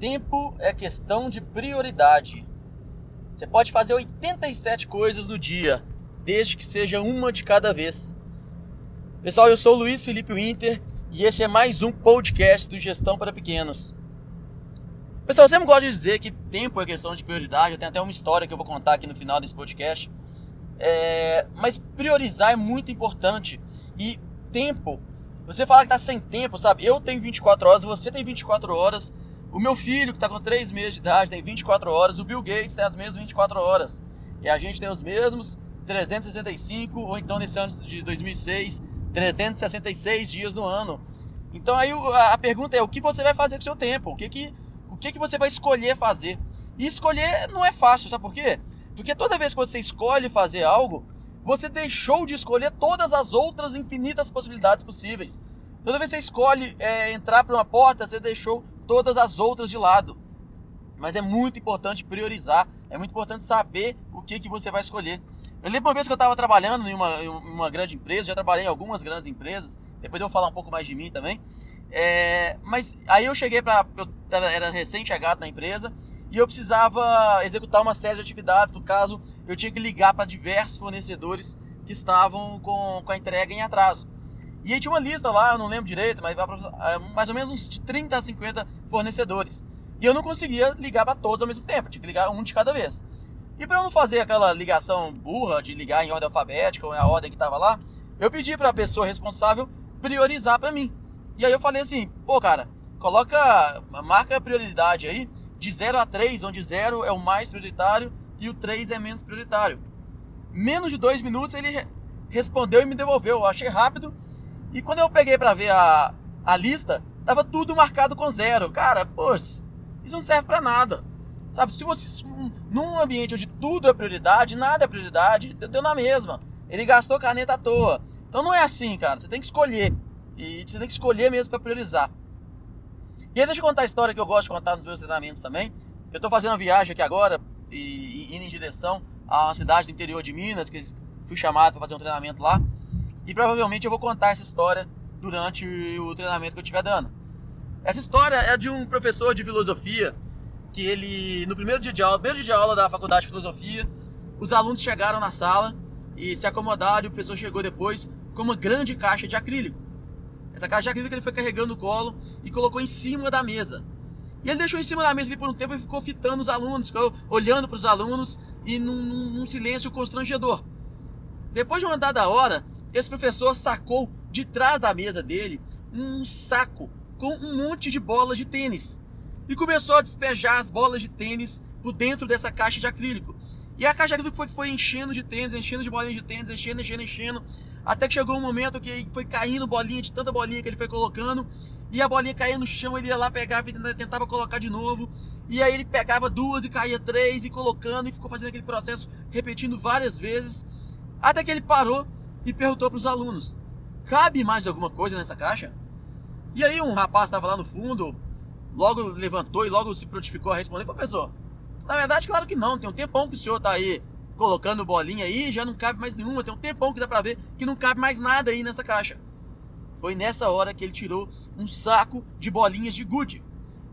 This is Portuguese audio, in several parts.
Tempo é questão de prioridade. Você pode fazer 87 coisas no dia, desde que seja uma de cada vez. Pessoal, eu sou Luiz Felipe Winter e esse é mais um podcast do Gestão para Pequenos. Pessoal, eu sempre gosto de dizer que tempo é questão de prioridade. Eu tenho até uma história que eu vou contar aqui no final desse podcast. É... Mas priorizar é muito importante. E tempo, você fala que está sem tempo, sabe? Eu tenho 24 horas, você tem 24 horas. O meu filho, que está com 3 meses de idade, tem 24 horas. O Bill Gates tem as mesmas 24 horas. E a gente tem os mesmos 365, ou então nesse ano de 2006, 366 dias no ano. Então aí a pergunta é, o que você vai fazer com o seu tempo? O que que, o que, que você vai escolher fazer? E escolher não é fácil, sabe por quê? Porque toda vez que você escolhe fazer algo, você deixou de escolher todas as outras infinitas possibilidades possíveis. Toda vez que você escolhe é, entrar por uma porta, você deixou todas as outras de lado. Mas é muito importante priorizar, é muito importante saber o que, que você vai escolher. Eu lembro uma vez que eu estava trabalhando em uma, em uma grande empresa, já trabalhei em algumas grandes empresas, depois eu vou falar um pouco mais de mim também. É, mas aí eu cheguei para. Eu era recém-chegado na empresa e eu precisava executar uma série de atividades. No caso, eu tinha que ligar para diversos fornecedores que estavam com, com a entrega em atraso. E aí tinha uma lista lá, eu não lembro direito, mas é, mais ou menos uns 30 a 50 fornecedores. E eu não conseguia ligar para todos ao mesmo tempo, tinha que ligar um de cada vez. E para eu não fazer aquela ligação burra de ligar em ordem alfabética ou a ordem que estava lá, eu pedi para a pessoa responsável priorizar para mim. E aí eu falei assim: "Pô, cara, coloca marca a prioridade aí de 0 a 3, onde 0 é o mais prioritário e o 3 é menos prioritário". Menos de dois minutos ele respondeu e me devolveu. Eu achei rápido e quando eu peguei para ver a, a lista, tava tudo marcado com zero. Cara, poxa, isso não serve para nada. Sabe, se você num ambiente onde tudo é prioridade, nada é prioridade, deu na mesma. Ele gastou caneta à toa. Então não é assim, cara. Você tem que escolher. E você tem que escolher mesmo para priorizar. E aí deixa eu contar a história que eu gosto de contar nos meus treinamentos também. Eu estou fazendo uma viagem aqui agora e, e indo em direção a uma cidade do interior de Minas, que fui chamado para fazer um treinamento lá. E provavelmente eu vou contar essa história durante o treinamento que eu estiver dando. Essa história é de um professor de filosofia que ele, no primeiro dia de aula, primeiro dia de aula da faculdade de filosofia, os alunos chegaram na sala e se acomodaram e o professor chegou depois com uma grande caixa de acrílico. Essa caixa de acrílico ele foi carregando no colo e colocou em cima da mesa. E ele deixou em cima da mesa ali por um tempo e ficou fitando os alunos, ficou olhando para os alunos e num, num silêncio constrangedor. Depois de uma dada hora, esse professor sacou de trás da mesa dele um saco com um monte de bolas de tênis e começou a despejar as bolas de tênis por dentro dessa caixa de acrílico. E a caixa de acrílico foi, foi enchendo de tênis, enchendo de bolinhas de tênis, enchendo, enchendo, enchendo, até que chegou um momento que foi caindo bolinha de tanta bolinha que ele foi colocando, e a bolinha caía no chão, ele ia lá, pegava e tentava colocar de novo, e aí ele pegava duas e caía três e colocando, e ficou fazendo aquele processo repetindo várias vezes, até que ele parou e perguntou para os alunos: cabe mais alguma coisa nessa caixa? E aí um rapaz estava lá no fundo, logo levantou e logo se prontificou a responder: professor, na verdade, claro que não, tem um tempão que o senhor está aí colocando bolinha aí, já não cabe mais nenhuma, tem um tempão que dá para ver que não cabe mais nada aí nessa caixa. Foi nessa hora que ele tirou um saco de bolinhas de gude.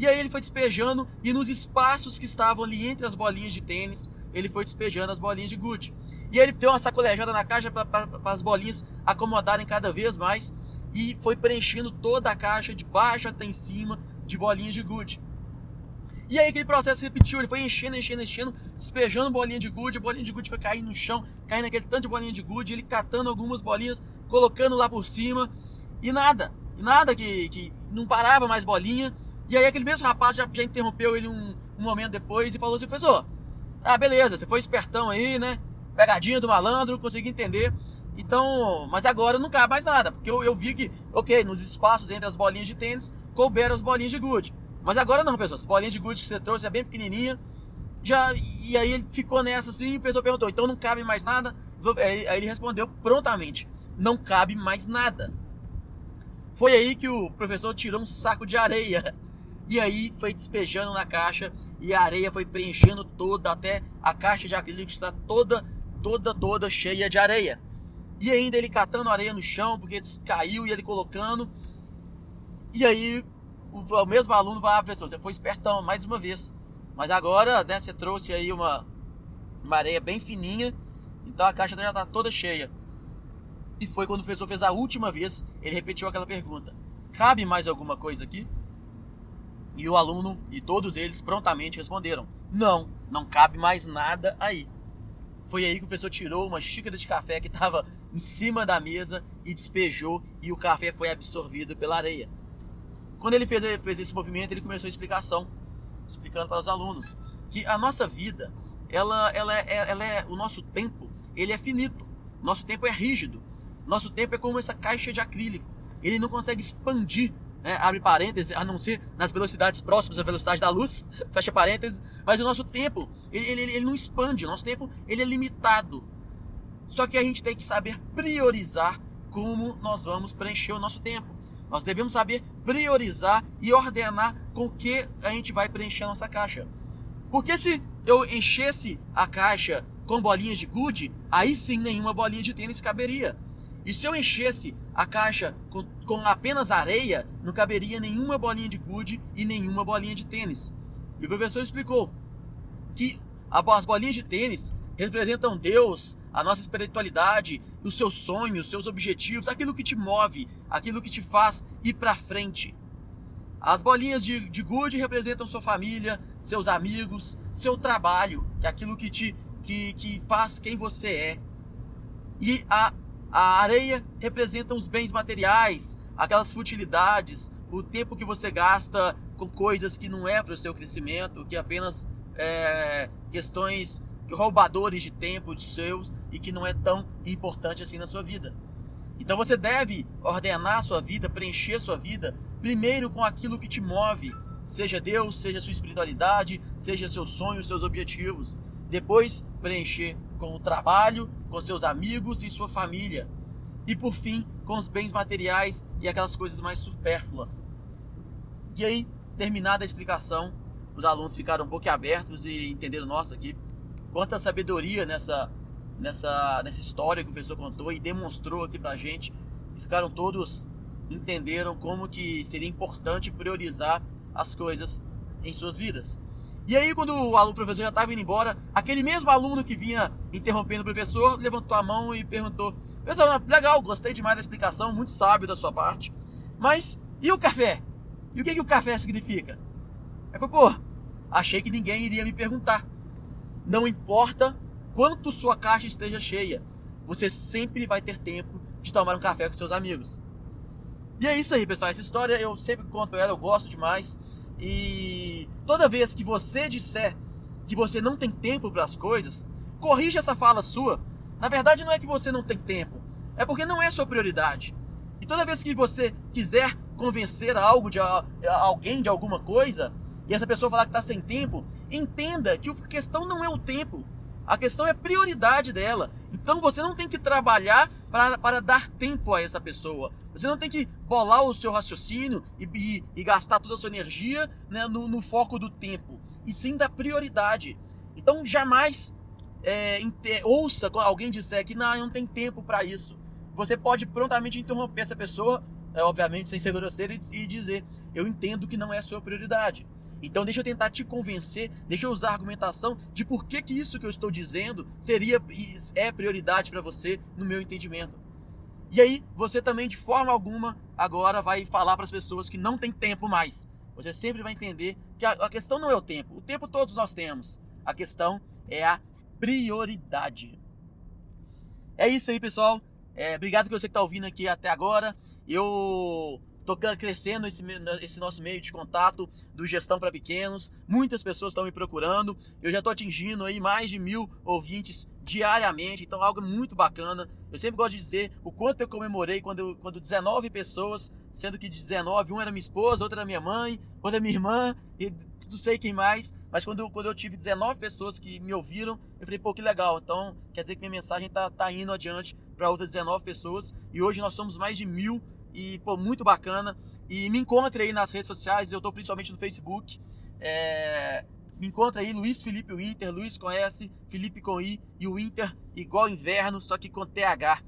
E aí ele foi despejando e nos espaços que estavam ali entre as bolinhas de tênis, ele foi despejando as bolinhas de gude. E ele deu uma sacolejada na caixa para as bolinhas acomodarem cada vez mais e foi preenchendo toda a caixa de baixo até em cima de bolinhas de gude. E aí aquele processo repetiu, ele foi enchendo, enchendo, enchendo, despejando bolinha de gude, a bolinha de gude foi caindo no chão, caindo aquele tanto de bolinha de gude, ele catando algumas bolinhas, colocando lá por cima, e nada, nada que, que não parava mais bolinha. E aí aquele mesmo rapaz já, já interrompeu ele um, um momento depois e falou assim, professor, ah, beleza, você foi espertão aí, né? pegadinha do malandro, consegui entender. Então, mas agora não cabe mais nada, porque eu, eu vi que, ok, nos espaços entre as bolinhas de tênis, couberam as bolinhas de gude. Mas agora não, pessoal, as bolinhas de gude que você trouxe é bem pequenininha. Já, e aí ele ficou nessa assim, o pessoal perguntou, então não cabe mais nada? Aí ele respondeu prontamente, não cabe mais nada. Foi aí que o professor tirou um saco de areia e aí foi despejando na caixa e a areia foi preenchendo toda até a caixa de acrílico está toda toda, toda cheia de areia. E ainda ele catando areia no chão, porque caiu e ele colocando. E aí o, mesmo aluno vai, ah, professor, você foi espertão mais uma vez. Mas agora, né, você trouxe aí uma, uma areia bem fininha, então a caixa já está toda cheia. E foi quando o professor fez a última vez, ele repetiu aquela pergunta: cabe mais alguma coisa aqui? E o aluno e todos eles prontamente responderam: não, não cabe mais nada aí. Foi aí que o professor tirou uma xícara de café que estava em cima da mesa e despejou, e o café foi absorvido pela areia. Quando ele fez, fez esse movimento, ele começou a explicação, explicando para os alunos que a nossa vida, ela, ela, é, ela é, o nosso tempo, ele é finito, nosso tempo é rígido, nosso tempo é como essa caixa de acrílico, ele não consegue expandir né, abre parênteses, a não ser nas velocidades próximas à velocidade da luz, fecha parênteses, mas o nosso tempo, ele, ele, ele não expande, o nosso tempo ele é limitado. Só que a gente tem que saber priorizar como nós vamos preencher o nosso tempo. Nós devemos saber priorizar e ordenar com que a gente vai preencher a nossa caixa. Porque se eu enchesse a caixa com bolinhas de gude, aí sim nenhuma bolinha de tênis caberia. E se eu enchesse a caixa com, com apenas areia, não caberia nenhuma bolinha de gude e nenhuma bolinha de tênis. E o professor explicou que as bolinhas de tênis representam Deus, a nossa espiritualidade, os seus sonhos, os seus objetivos, aquilo que te move, aquilo que te faz ir para frente. As bolinhas de, de gude representam sua família, seus amigos, seu trabalho, que é aquilo que te que, que faz quem você é. E a, a areia representa os bens materiais, aquelas futilidades, o tempo que você gasta com coisas que não é para o seu crescimento, que é apenas é, questões roubadores de tempo de seus e que não é tão importante assim na sua vida. Então você deve ordenar sua vida, preencher sua vida, primeiro com aquilo que te move, seja Deus, seja sua espiritualidade, seja seus sonhos, seus objetivos. Depois preencher com o trabalho, com seus amigos e sua família. E por fim, com os bens materiais e aquelas coisas mais supérfluas. E aí, terminada a explicação, os alunos ficaram boquiabertos e entenderam, nossa, aqui quanta sabedoria nessa, nessa, nessa história que o professor contou e demonstrou aqui pra gente. E ficaram todos entenderam como que seria importante priorizar as coisas em suas vidas. E aí, quando o aluno professor já estava indo embora, aquele mesmo aluno que vinha interrompendo o professor levantou a mão e perguntou: Professor, legal, gostei demais da explicação, muito sábio da sua parte. Mas e o café? E o que, que o café significa? Aí foi, pô, achei que ninguém iria me perguntar. Não importa quanto sua caixa esteja cheia, você sempre vai ter tempo de tomar um café com seus amigos. E é isso aí, pessoal. Essa história eu sempre conto ela, eu gosto demais. E toda vez que você disser que você não tem tempo para as coisas, corrija essa fala sua. Na verdade, não é que você não tem tempo, é porque não é sua prioridade. E toda vez que você quiser convencer algo de alguém de alguma coisa, e essa pessoa falar que está sem tempo, entenda que a questão não é o tempo, a questão é prioridade dela. Então você não tem que trabalhar para, para dar tempo a essa pessoa. Você não tem que bolar o seu raciocínio e, e, e gastar toda a sua energia né, no, no, foco do tempo, e sim da prioridade. Então jamais é, ouça alguém dizer que não, não tem tempo para isso. Você pode prontamente interromper essa pessoa, é, obviamente sem ser grosseiro, e, e dizer: Eu entendo que não é a sua prioridade. Então deixa eu tentar te convencer, deixa eu usar a argumentação de por que, que isso que eu estou dizendo seria é prioridade para você no meu entendimento. E aí você também de forma alguma agora vai falar para as pessoas que não tem tempo mais. Você sempre vai entender que a, a questão não é o tempo. O tempo todos nós temos. A questão é a prioridade. É isso aí, pessoal. É, obrigado que você está ouvindo aqui até agora. Eu tô crescendo esse, esse nosso meio de contato do Gestão para Pequenos. Muitas pessoas estão me procurando. Eu já estou atingindo aí mais de mil ouvintes diariamente, então algo muito bacana. Eu sempre gosto de dizer o quanto eu comemorei quando, quando 19 pessoas, sendo que de 19, uma era minha esposa, outra era minha mãe, outra minha irmã, e não sei quem mais, mas quando, quando eu tive 19 pessoas que me ouviram, eu falei, pô, que legal. Então quer dizer que minha mensagem tá, tá indo adiante para outras 19 pessoas, e hoje nós somos mais de mil e, pô, muito bacana. E me encontre aí nas redes sociais, eu estou principalmente no Facebook. É, me encontra aí, Luiz Felipe Winter, Luiz com S, Felipe com I e o Winter igual inverno, só que com TH.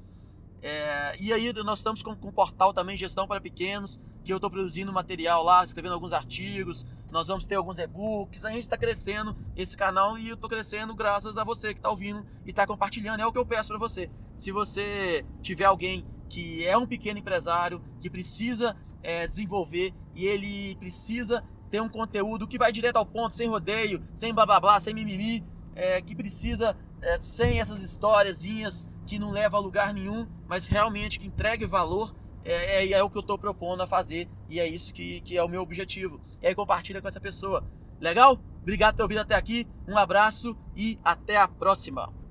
É, e aí nós estamos com, com um portal também, Gestão para Pequenos, que eu estou produzindo material lá, escrevendo alguns artigos, nós vamos ter alguns e-books, a gente está crescendo esse canal e eu estou crescendo graças a você que está ouvindo e está compartilhando, é o que eu peço para você. Se você tiver alguém que é um pequeno empresário, que precisa é, desenvolver e ele precisa ter um conteúdo que vai direto ao ponto, sem rodeio, sem blá blá blá, sem mimimi, é, que precisa é, sem essas historiazinhas que não leva a lugar nenhum, mas realmente que entregue valor, é, é, é o que eu estou propondo a fazer e é isso que, que é o meu objetivo. E aí compartilha com essa pessoa. Legal? Obrigado por ter ouvido até aqui, um abraço e até a próxima.